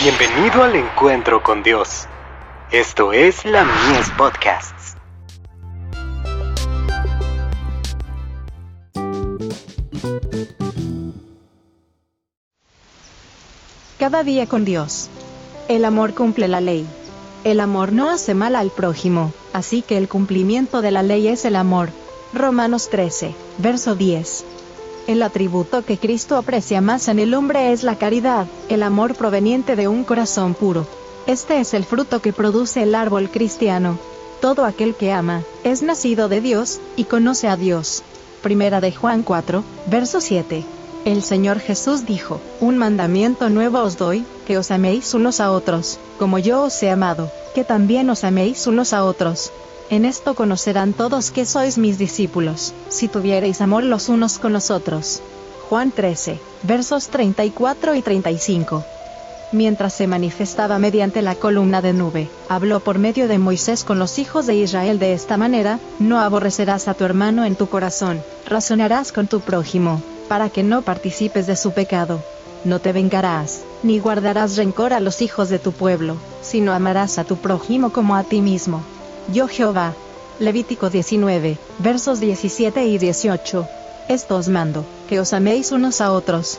Bienvenido al encuentro con Dios. Esto es la Mies Podcasts. Cada día con Dios. El amor cumple la ley. El amor no hace mal al prójimo, así que el cumplimiento de la ley es el amor. Romanos 13, verso 10. El atributo que Cristo aprecia más en el hombre es la caridad, el amor proveniente de un corazón puro. Este es el fruto que produce el árbol cristiano. Todo aquel que ama, es nacido de Dios, y conoce a Dios. Primera de Juan 4, verso 7. El Señor Jesús dijo, Un mandamiento nuevo os doy, que os améis unos a otros, como yo os he amado, que también os améis unos a otros. En esto conocerán todos que sois mis discípulos, si tuviereis amor los unos con los otros. Juan 13, versos 34 y 35. Mientras se manifestaba mediante la columna de nube, habló por medio de Moisés con los hijos de Israel de esta manera, no aborrecerás a tu hermano en tu corazón, razonarás con tu prójimo, para que no participes de su pecado. No te vengarás, ni guardarás rencor a los hijos de tu pueblo, sino amarás a tu prójimo como a ti mismo. Yo Jehová. Levítico 19, versos 17 y 18. Esto os mando, que os améis unos a otros.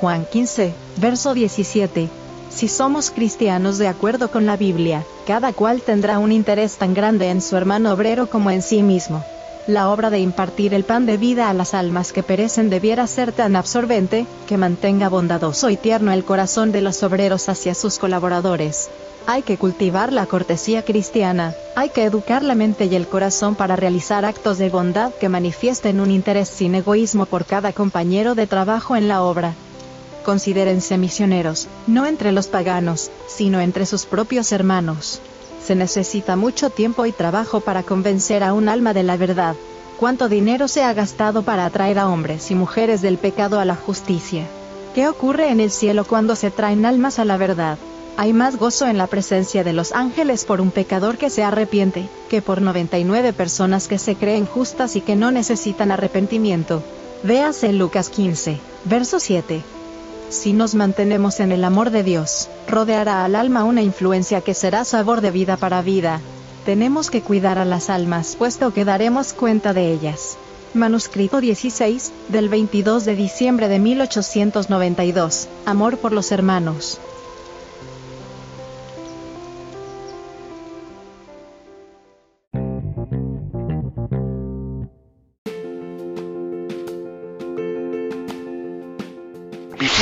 Juan 15, verso 17. Si somos cristianos de acuerdo con la Biblia, cada cual tendrá un interés tan grande en su hermano obrero como en sí mismo. La obra de impartir el pan de vida a las almas que perecen debiera ser tan absorbente, que mantenga bondadoso y tierno el corazón de los obreros hacia sus colaboradores. Hay que cultivar la cortesía cristiana, hay que educar la mente y el corazón para realizar actos de bondad que manifiesten un interés sin egoísmo por cada compañero de trabajo en la obra. Considérense misioneros, no entre los paganos, sino entre sus propios hermanos. Se necesita mucho tiempo y trabajo para convencer a un alma de la verdad. ¿Cuánto dinero se ha gastado para atraer a hombres y mujeres del pecado a la justicia? ¿Qué ocurre en el cielo cuando se traen almas a la verdad? Hay más gozo en la presencia de los ángeles por un pecador que se arrepiente, que por 99 personas que se creen justas y que no necesitan arrepentimiento. Véase Lucas 15, verso 7. Si nos mantenemos en el amor de Dios, rodeará al alma una influencia que será sabor de vida para vida. Tenemos que cuidar a las almas, puesto que daremos cuenta de ellas. Manuscrito 16, del 22 de diciembre de 1892. Amor por los hermanos.